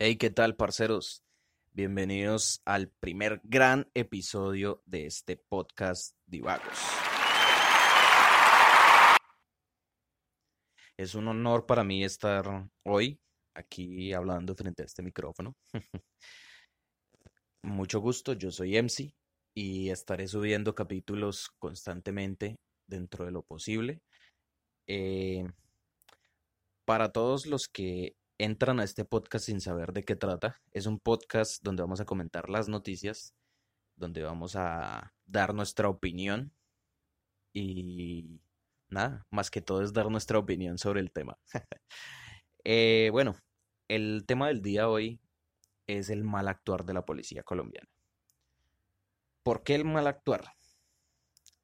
Hey, ¿qué tal, parceros? Bienvenidos al primer gran episodio de este podcast Divagos. Es un honor para mí estar hoy aquí hablando frente a este micrófono. Mucho gusto, yo soy MC y estaré subiendo capítulos constantemente dentro de lo posible. Eh, para todos los que entran a este podcast sin saber de qué trata, es un podcast donde vamos a comentar las noticias, donde vamos a dar nuestra opinión y nada, más que todo es dar nuestra opinión sobre el tema. Eh, bueno, el tema del día hoy es el mal actuar de la policía colombiana. ¿Por qué el mal actuar?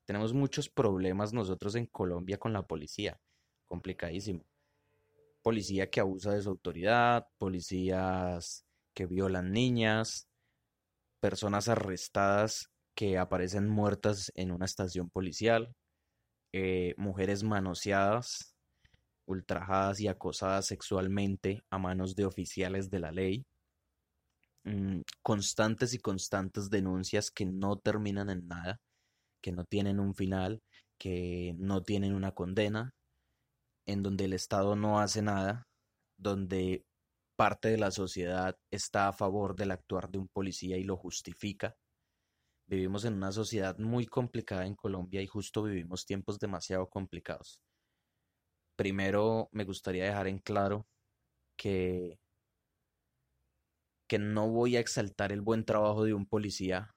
Tenemos muchos problemas nosotros en Colombia con la policía, complicadísimo. Policía que abusa de su autoridad, policías que violan niñas, personas arrestadas que aparecen muertas en una estación policial, eh, mujeres manoseadas, ultrajadas y acosadas sexualmente a manos de oficiales de la ley, mm, constantes y constantes denuncias que no terminan en nada, que no tienen un final, que no tienen una condena, en donde el Estado no hace nada, donde parte de la sociedad está a favor del actuar de un policía y lo justifica. Vivimos en una sociedad muy complicada en Colombia y justo vivimos tiempos demasiado complicados. Primero me gustaría dejar en claro que que no voy a exaltar el buen trabajo de un policía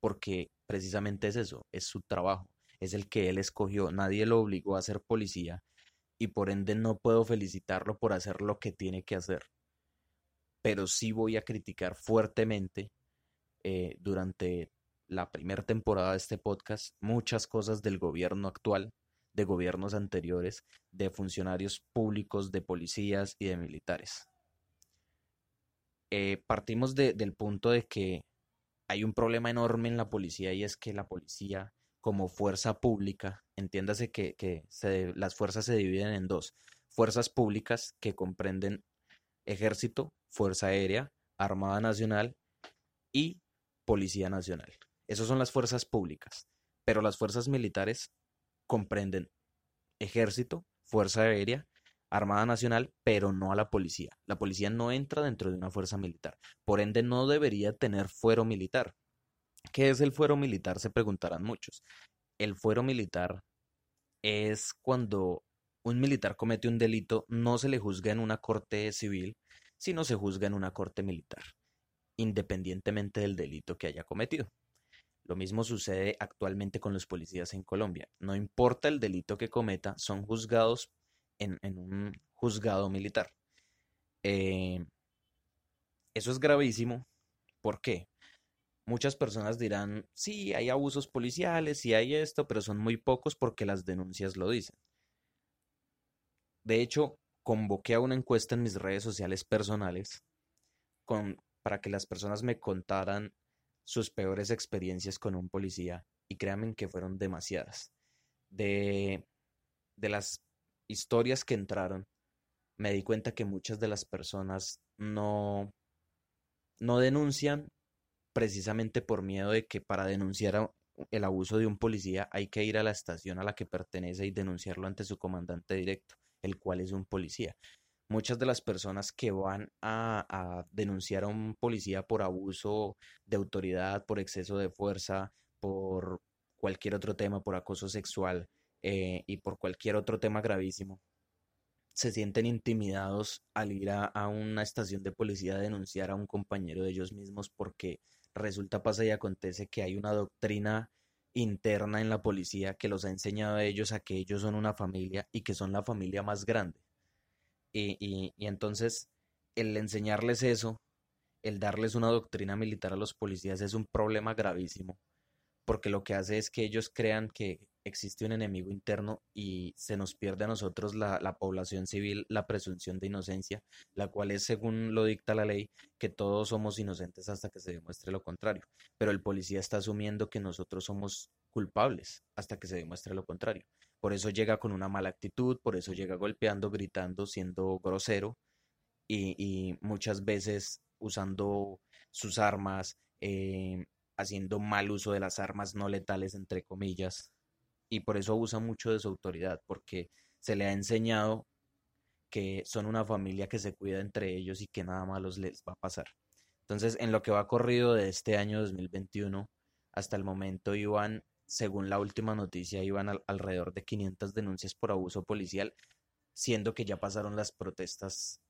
porque precisamente es eso, es su trabajo, es el que él escogió, nadie lo obligó a ser policía y por ende no puedo felicitarlo por hacer lo que tiene que hacer. Pero sí voy a criticar fuertemente eh, durante la primera temporada de este podcast muchas cosas del gobierno actual, de gobiernos anteriores, de funcionarios públicos, de policías y de militares. Eh, partimos del punto de que hay un problema enorme en la policía y es que la policía como fuerza pública, entiéndase que, las fuerzas se dividen en dos, fuerzas públicas que comprenden ejército, fuerza aérea, Armada Nacional y Policía Nacional. Esas son las fuerzas públicas, pero las fuerzas militares comprenden ejército, fuerza aérea, Armada Nacional, pero no a la policía. La policía no entra dentro de una fuerza militar. Por ende, no debería tener fuero militar. ¿Qué es el fuero militar? Se preguntarán muchos. El fuero militar es cuando un militar comete un delito, no se le juzga en una corte civil, sino se juzga en una corte militar, independientemente del delito que haya cometido. Lo mismo sucede actualmente con los policías en Colombia. No importa el delito que cometa, son juzgados en, un juzgado militar. Eh, eso es gravísimo. ¿Por qué? Muchas personas dirán, sí, hay abusos policiales, sí hay esto, pero son muy pocos porque las denuncias lo dicen. De hecho, convoqué a una encuesta en mis redes sociales personales con, para que las personas me contaran sus peores experiencias con un policía y créanme que fueron demasiadas. De, de las historias que entraron, me di cuenta que muchas de las personas no, no denuncian precisamente por miedo de que para denunciar el abuso de un policía hay que ir a la estación a la que pertenece y denunciarlo ante su comandante directo, el cual es un policía. Muchas de las personas que van a, denunciar a un policía por abuso de autoridad, por exceso de fuerza, por cualquier otro tema, por acoso sexual eh, y por cualquier otro tema gravísimo, se sienten intimidados al ir a, una estación de policía a denunciar a un compañero de ellos mismos porque resulta, pasa y acontece que hay una doctrina interna en la policía que los ha enseñado a ellos a que ellos son una familia y que son la familia más grande. Y, y, y entonces el enseñarles eso, el darles una doctrina militar a los policías es un problema gravísimo, porque lo que hace es que ellos crean que existe un enemigo interno y se nos pierde a nosotros la, población civil la presunción de inocencia, la cual es, según lo dicta la ley, que todos somos inocentes hasta que se demuestre lo contrario. Pero el policía está asumiendo que nosotros somos culpables hasta que se demuestre lo contrario. Por eso llega con una mala actitud, por eso llega golpeando, gritando, siendo grosero y, muchas veces usando sus armas, eh, haciendo mal uso de las armas no letales, entre comillas, y por eso abusa mucho de su autoridad, porque se le ha enseñado que son una familia que se cuida entre ellos y que nada malo les va a pasar. Entonces, en lo que va corrido de este año 2021, hasta el momento iban, según la última noticia, iban alrededor de 500 denuncias por abuso policial, siendo que ya pasaron las protestas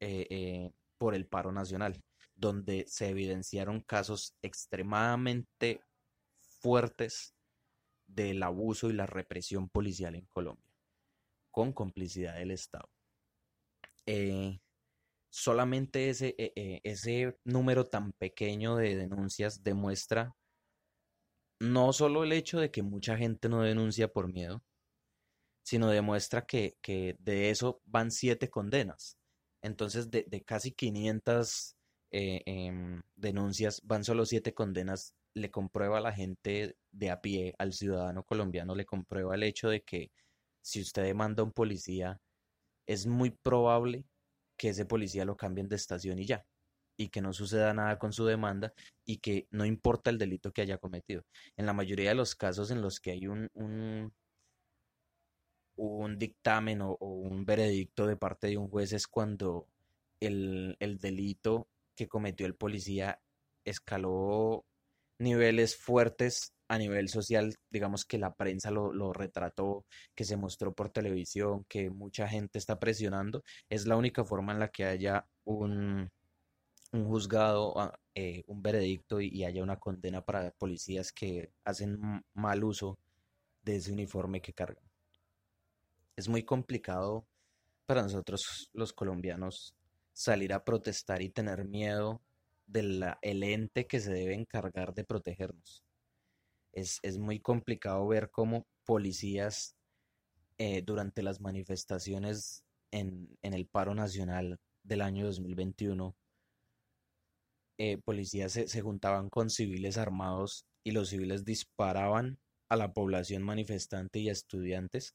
eh, eh, por el paro nacional, donde se evidenciaron casos extremadamente fuertes del abuso y la represión policial en Colombia, con complicidad del Estado. Eh, solamente ese, ese número tan pequeño de denuncias demuestra no solo el hecho de que mucha gente no denuncia por miedo, sino demuestra que, que de eso van siete condenas. Entonces, de, casi 500 eh, em, denuncias, van solo siete condenas. Le comprueba a la gente de a pie, al ciudadano colombiano, le comprueba el hecho de que si usted demanda a un policía, es muy probable que ese policía lo cambien de estación y ya, y que no suceda nada con su demanda y que no importa el delito que haya cometido. En la mayoría de los casos en los que hay un, un dictamen o, un veredicto de parte de un juez es cuando el, delito que cometió el policía escaló niveles fuertes a nivel social, digamos que la prensa lo, retrató, que se mostró por televisión, que mucha gente está presionando, es la única forma en la que haya un, un juzgado, ah, eh, un veredicto y, y, haya una condena para policías que hacen mal uso de ese uniforme que cargan. Es muy complicado para nosotros los colombianos salir a protestar y tener miedo del ente que se debe encargar de protegernos. Es, muy complicado ver cómo policías eh, durante las manifestaciones en, el paro nacional del año 2021, eh, policías se juntaban con civiles armados y los civiles disparaban a la población manifestante y a estudiantes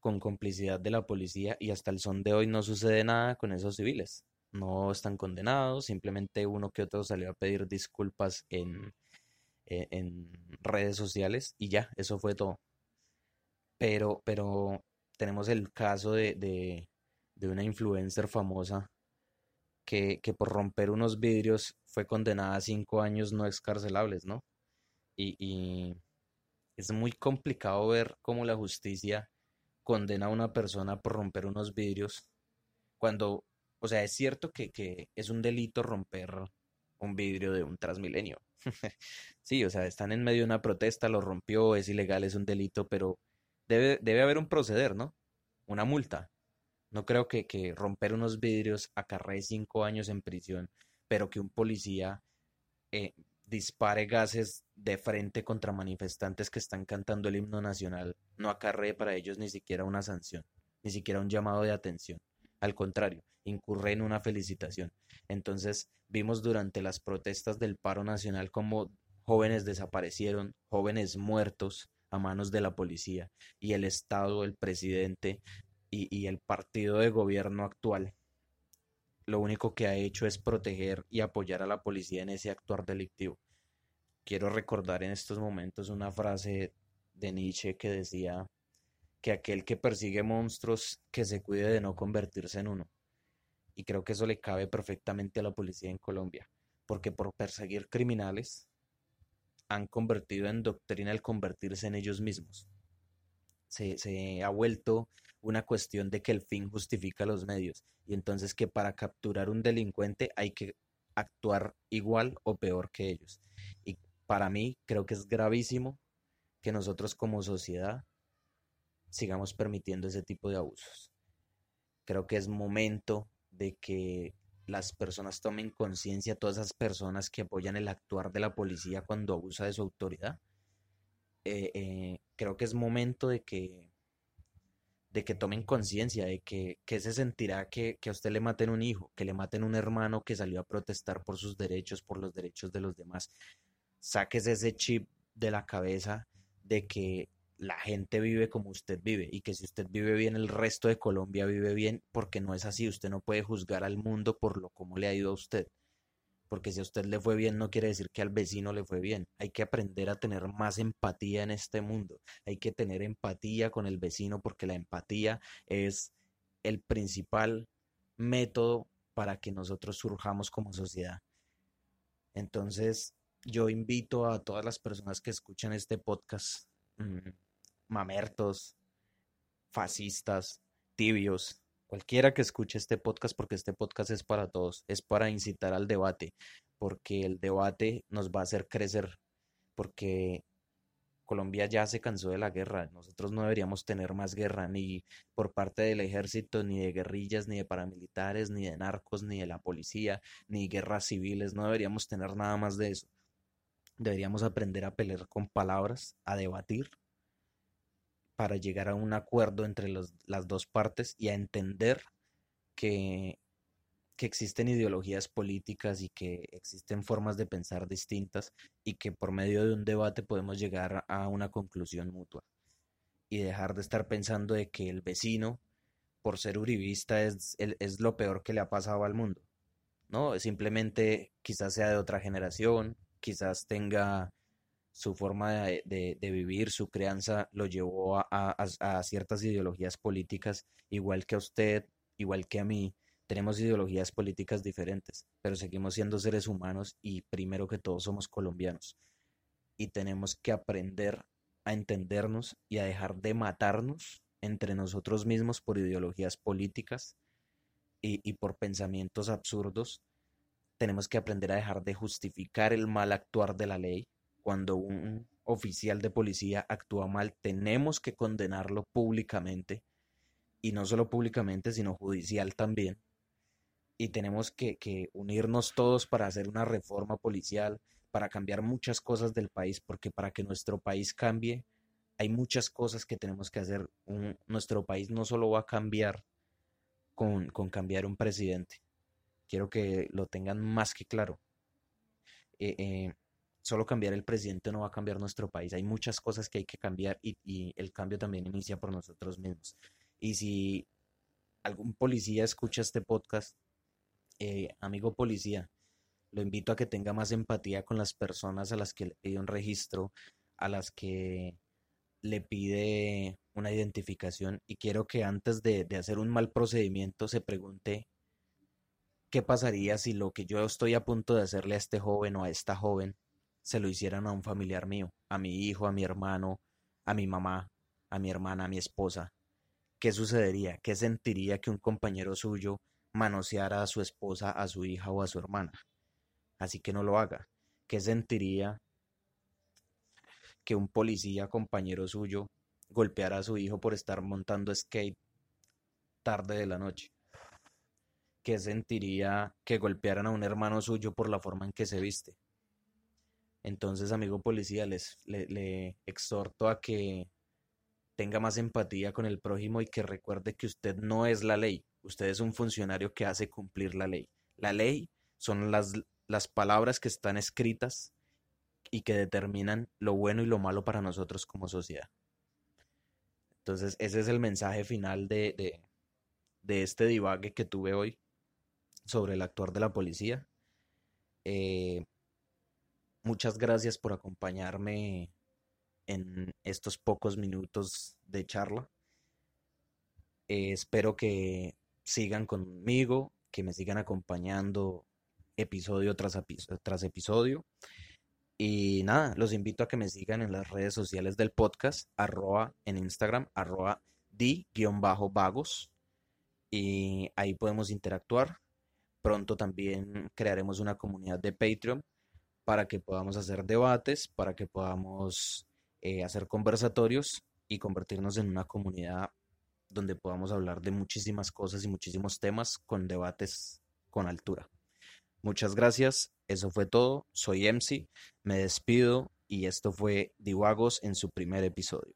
con complicidad de la policía y hasta el son de hoy no sucede nada con esos civiles. No están condenados, simplemente uno que otro salió a pedir disculpas en, e, en, redes sociales y ya, eso fue todo. Pero, pero tenemos el caso de, de, una influencer famosa que, que, por romper unos vidrios fue condenada a cinco años no excarcelables, ¿no? Y, y es muy complicado ver cómo la justicia condena a una persona por romper unos vidrios, cuando, o sea, es cierto que, es un delito romper un vidrio de un transmilenio. sí, o sea, están en medio de una protesta, lo rompió, es ilegal, es un delito, pero debe, debe haber un proceder, ¿no? Una multa. No creo que, que romper unos vidrios acarree cinco años en prisión, pero que un policía eh, dispare gases de frente contra manifestantes que están cantando el himno nacional no acarree para ellos ni siquiera una sanción, ni siquiera un llamado de atención. Al contrario, incurre en una felicitación. Entonces, vimos durante las protestas del paro nacional como jóvenes desaparecieron, jóvenes muertos a manos de la policía y el Estado, el presidente y el partido de gobierno actual lo único que ha hecho es proteger y apoyar a la policía en ese actuar delictivo. Quiero recordar en estos momentos una frase de Nietzsche que decía que aquel que persigue monstruos que se cuide de no convertirse en uno. Y creo que eso le cabe perfectamente a la policía en Colombia, porque por perseguir criminales han convertido en doctrina el convertirse en ellos mismos. Se, se ha vuelto una cuestión de que el fin justifica los medios y entonces que para capturar un delincuente hay que actuar igual o peor que ellos. Y para mí creo que es gravísimo que nosotros como sociedad sigamos permitiendo ese tipo de abusos. Creo que es momento de que las personas tomen conciencia, todas esas personas que apoyan el actuar de la policía cuando abusa de su autoridad. Eh, eh, creo que es momento de que de que tomen conciencia de que, se sentirá que, a usted le maten un hijo, que le maten un hermano que salió a protestar por sus derechos, por los derechos de los demás. Sáquese ese chip de la cabeza de que la gente vive como usted vive y que si usted vive bien, el resto de Colombia vive bien, porque no es así. Usted no puede juzgar al mundo por lo como le ha ido a usted. Porque si a usted le fue bien, no quiere decir que al vecino le fue bien. Hay que aprender a tener más empatía en este mundo. Hay que tener empatía con el vecino porque la empatía es el principal método para que nosotros surjamos como sociedad. Entonces, yo invito a todas las personas que escuchan este podcast, mm, mamertos, fascistas, tibios, cualquiera que escuche este podcast, porque este podcast es para todos, es para incitar al debate, porque el debate nos va a hacer crecer, porque Colombia ya se cansó de la guerra, nosotros no deberíamos tener más guerra, ni por parte del ejército, ni de guerrillas, ni de paramilitares, ni de narcos, ni de la policía, ni guerras civiles, no deberíamos tener nada más de eso. Deberíamos aprender a pelear con palabras, a debatir, para llegar a un acuerdo entre las dos partes y a entender que, que existen ideologías políticas y que existen formas de pensar distintas y que por medio de un debate podemos llegar a una conclusión mutua y dejar de estar pensando de que el vecino, por ser uribista, es, es lo peor que le ha pasado al mundo. No, simplemente quizás sea de otra generación, quizás tenga su forma de, vivir, su crianza lo llevó a, ciertas ideologías políticas, igual que a usted, igual que a mí. Tenemos ideologías políticas diferentes, pero seguimos siendo seres humanos y primero que todo somos colombianos. Y tenemos que aprender a entendernos y a dejar de matarnos entre nosotros mismos por ideologías políticas y por pensamientos absurdos. Tenemos que aprender a dejar de justificar el mal actuar de la ley cuando un oficial de policía actúa mal, tenemos que condenarlo públicamente, y no solo públicamente, sino judicial también. Y tenemos que, unirnos todos para hacer una reforma policial, para cambiar muchas cosas del país, porque para que nuestro país cambie, hay muchas cosas que tenemos que hacer. nuestro país no solo va a cambiar con, cambiar un presidente. Quiero que lo tengan más que claro. Eh, eh, solo cambiar el presidente no va a cambiar nuestro país. Hay muchas cosas que hay que cambiar y, el cambio también inicia por nosotros mismos. Y si algún policía escucha este podcast, eh, amigo policía, lo invito a que tenga más empatía con las personas a las que le pide un registro, a las que le pide una identificación y quiero que antes de, de hacer un mal procedimiento se pregunte qué pasaría si lo que yo estoy a punto de hacerle a este joven o a esta joven se lo hicieran a un familiar mío, a mi hijo, a mi hermano, a mi mamá, a mi hermana, a mi esposa. ¿Qué sucedería? ¿Qué sentiría que un compañero suyo manoseara a su esposa, a su hija o a su hermana? Así que no lo haga. ¿Qué sentiría que un policía compañero suyo golpeara a su hijo por estar montando skate tarde de la noche? ¿Qué sentiría que golpearan a un hermano suyo por la forma en que se viste? Entonces, amigo policía, les, le, exhorto a que tenga más empatía con el prójimo y que recuerde que usted no es la ley, usted es un funcionario que hace cumplir la ley. La ley son las, las palabras que están escritas y que determinan lo bueno y lo malo para nosotros como sociedad. Entonces, ese es el mensaje final de, de, de este divague que tuve hoy sobre el actuar de la policía. Eh, Muchas gracias por acompañarme en estos pocos minutos de charla. Eh, espero que sigan conmigo, que me sigan acompañando episodio tras, tras episodio. Y nada, los invito a que me sigan en las redes sociales del podcast, arroba en Instagram, arroba di-vagos. Y ahí podemos interactuar. Pronto también crearemos una comunidad de Patreon para que podamos hacer debates, para que podamos eh, hacer conversatorios y convertirnos en una comunidad donde podamos hablar de muchísimas cosas y muchísimos temas con debates con altura. Muchas gracias, eso fue todo, soy MC, me despido y esto fue Divagos en su primer episodio.